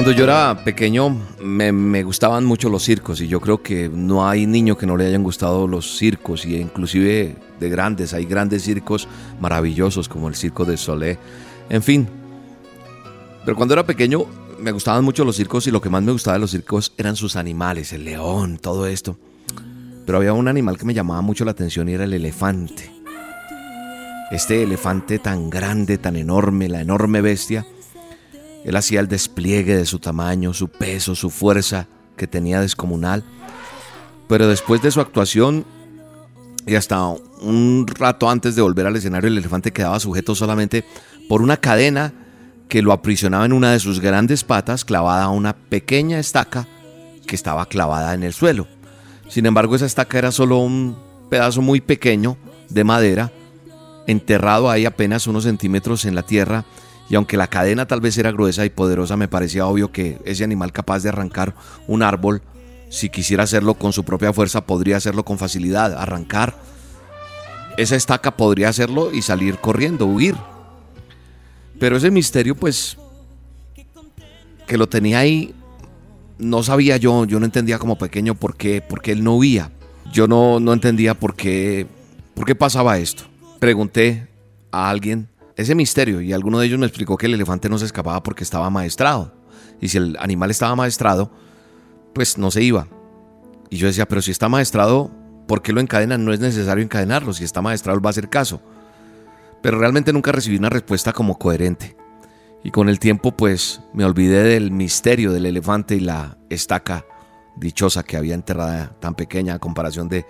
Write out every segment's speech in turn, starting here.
Cuando yo era pequeño me, gustaban mucho los circos y yo creo que no hay niño que no le hayan gustado los circos y inclusive de grandes, hay grandes circos maravillosos como el circo de Solé, en fin. Pero cuando era pequeño me gustaban mucho los circos y lo que más me gustaba de los circos eran sus animales, el león, todo esto. Pero había un animal que me llamaba mucho la atención y era el elefante. Este elefante tan grande, tan enorme, la enorme bestia él hacía el despliegue de su tamaño, su peso, su fuerza que tenía descomunal. Pero después de su actuación y hasta un rato antes de volver al escenario, el elefante quedaba sujeto solamente por una cadena que lo aprisionaba en una de sus grandes patas clavada a una pequeña estaca que estaba clavada en el suelo. Sin embargo, esa estaca era solo un pedazo muy pequeño de madera, enterrado ahí apenas unos centímetros en la tierra y aunque la cadena tal vez era gruesa y poderosa, me parecía obvio que ese animal capaz de arrancar un árbol, si quisiera hacerlo con su propia fuerza, podría hacerlo con facilidad, arrancar esa estaca podría hacerlo y salir corriendo, huir. Pero ese misterio, pues, que lo tenía ahí, no sabía yo, yo no entendía como pequeño por qué, por qué él no huía. Yo no, no entendía por qué, por qué pasaba esto. Pregunté a alguien ese misterio y alguno de ellos me explicó que el elefante no se escapaba porque estaba maestrado. Y si el animal estaba maestrado, pues no se iba. Y yo decía, pero si está maestrado, ¿por qué lo encadenan? No es necesario encadenarlo, si está maestrado él va a hacer caso. Pero realmente nunca recibí una respuesta como coherente. Y con el tiempo pues me olvidé del misterio del elefante y la estaca dichosa que había enterrada tan pequeña a comparación de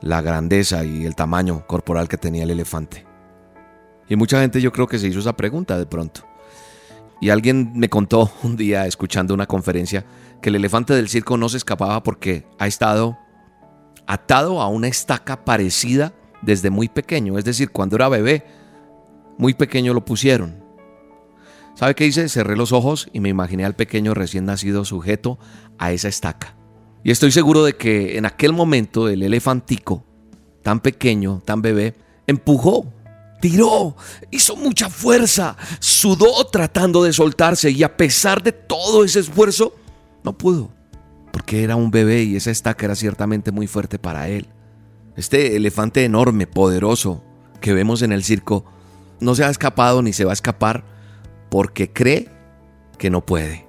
la grandeza y el tamaño corporal que tenía el elefante. Y mucha gente yo creo que se hizo esa pregunta de pronto. Y alguien me contó un día, escuchando una conferencia, que el elefante del circo no se escapaba porque ha estado atado a una estaca parecida desde muy pequeño. Es decir, cuando era bebé, muy pequeño lo pusieron. ¿Sabe qué hice? Cerré los ojos y me imaginé al pequeño recién nacido sujeto a esa estaca. Y estoy seguro de que en aquel momento el elefantico, tan pequeño, tan bebé, empujó tiró, hizo mucha fuerza, sudó tratando de soltarse y a pesar de todo ese esfuerzo, no pudo, porque era un bebé y esa estaca era ciertamente muy fuerte para él. Este elefante enorme, poderoso, que vemos en el circo, no se ha escapado ni se va a escapar porque cree que no puede.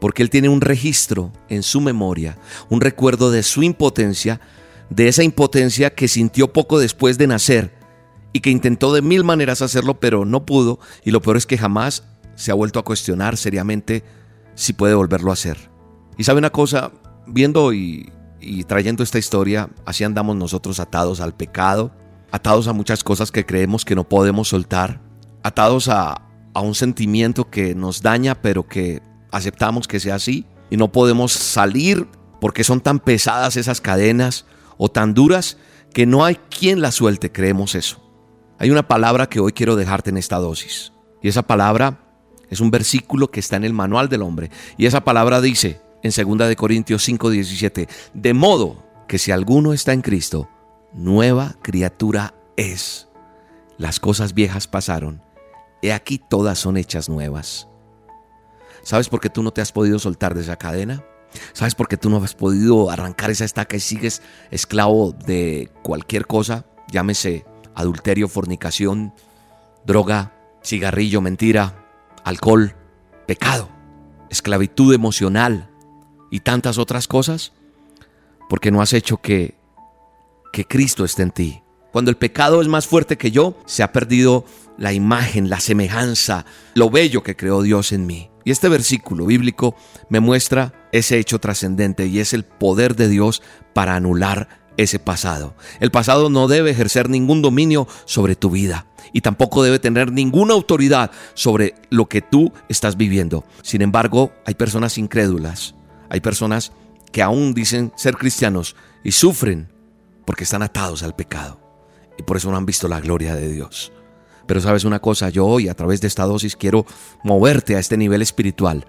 Porque él tiene un registro en su memoria, un recuerdo de su impotencia, de esa impotencia que sintió poco después de nacer y que intentó de mil maneras hacerlo, pero no pudo, y lo peor es que jamás se ha vuelto a cuestionar seriamente si puede volverlo a hacer. Y sabe una cosa, viendo y, trayendo esta historia, así andamos nosotros atados al pecado, atados a muchas cosas que creemos que no podemos soltar, atados a, a un sentimiento que nos daña, pero que aceptamos que sea así, y no podemos salir porque son tan pesadas esas cadenas o tan duras que no hay quien las suelte, creemos eso. Hay una palabra que hoy quiero dejarte en esta dosis. Y esa palabra es un versículo que está en el manual del hombre. Y esa palabra dice en 2 de Corintios 5:17, de modo que si alguno está en Cristo, nueva criatura es. Las cosas viejas pasaron, he aquí todas son hechas nuevas. ¿Sabes por qué tú no te has podido soltar de esa cadena? ¿Sabes por qué tú no has podido arrancar esa estaca y sigues esclavo de cualquier cosa? Llámese adulterio, fornicación, droga, cigarrillo, mentira, alcohol, pecado, esclavitud emocional y tantas otras cosas? Porque no has hecho que, que Cristo esté en ti. Cuando el pecado es más fuerte que yo, se ha perdido la imagen, la semejanza, lo bello que creó Dios en mí. Y este versículo bíblico me muestra ese hecho trascendente y es el poder de Dios para anular ese pasado. El pasado no debe ejercer ningún dominio sobre tu vida y tampoco debe tener ninguna autoridad sobre lo que tú estás viviendo. Sin embargo, hay personas incrédulas, hay personas que aún dicen ser cristianos y sufren porque están atados al pecado y por eso no han visto la gloria de Dios. Pero sabes una cosa, yo hoy a través de esta dosis quiero moverte a este nivel espiritual,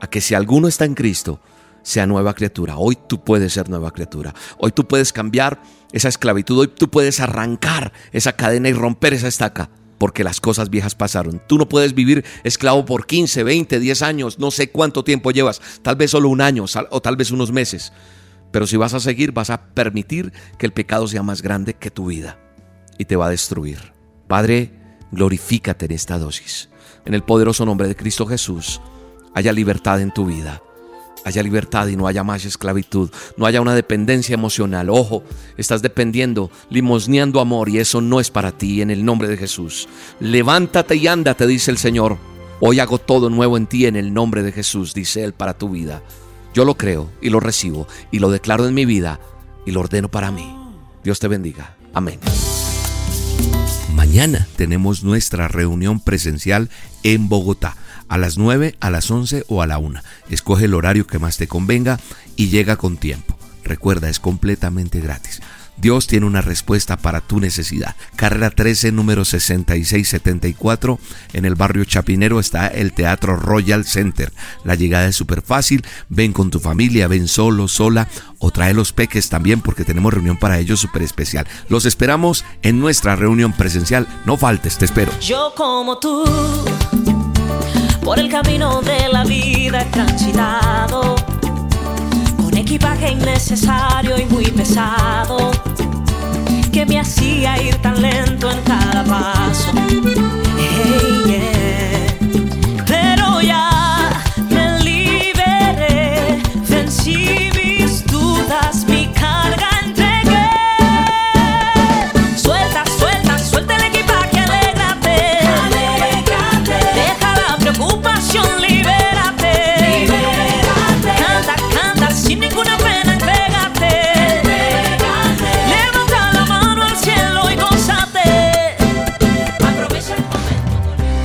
a que si alguno está en Cristo, sea nueva criatura. Hoy tú puedes ser nueva criatura. Hoy tú puedes cambiar esa esclavitud. Hoy tú puedes arrancar esa cadena y romper esa estaca. Porque las cosas viejas pasaron. Tú no puedes vivir esclavo por 15, 20, 10 años. No sé cuánto tiempo llevas. Tal vez solo un año o tal vez unos meses. Pero si vas a seguir, vas a permitir que el pecado sea más grande que tu vida. Y te va a destruir. Padre, glorifícate en esta dosis. En el poderoso nombre de Cristo Jesús, haya libertad en tu vida. Haya libertad y no haya más esclavitud, no haya una dependencia emocional. Ojo, estás dependiendo, limosneando amor y eso no es para ti en el nombre de Jesús. Levántate y anda, te dice el Señor. Hoy hago todo nuevo en ti en el nombre de Jesús, dice Él para tu vida. Yo lo creo y lo recibo y lo declaro en mi vida y lo ordeno para mí. Dios te bendiga. Amén. Mañana tenemos nuestra reunión presencial en Bogotá a las 9, a las 11 o a la 1. Escoge el horario que más te convenga y llega con tiempo. Recuerda, es completamente gratis. Dios tiene una respuesta para tu necesidad. Carrera 13, número 6674. En el barrio Chapinero está el Teatro Royal Center. La llegada es súper fácil. Ven con tu familia, ven solo, sola o trae los peques también porque tenemos reunión para ellos súper especial. Los esperamos en nuestra reunión presencial. No faltes, te espero. Yo como tú, por el camino de la vida transitado equipaje innecesario y muy pesado que me hacía ir tan lento en cada paso. Pero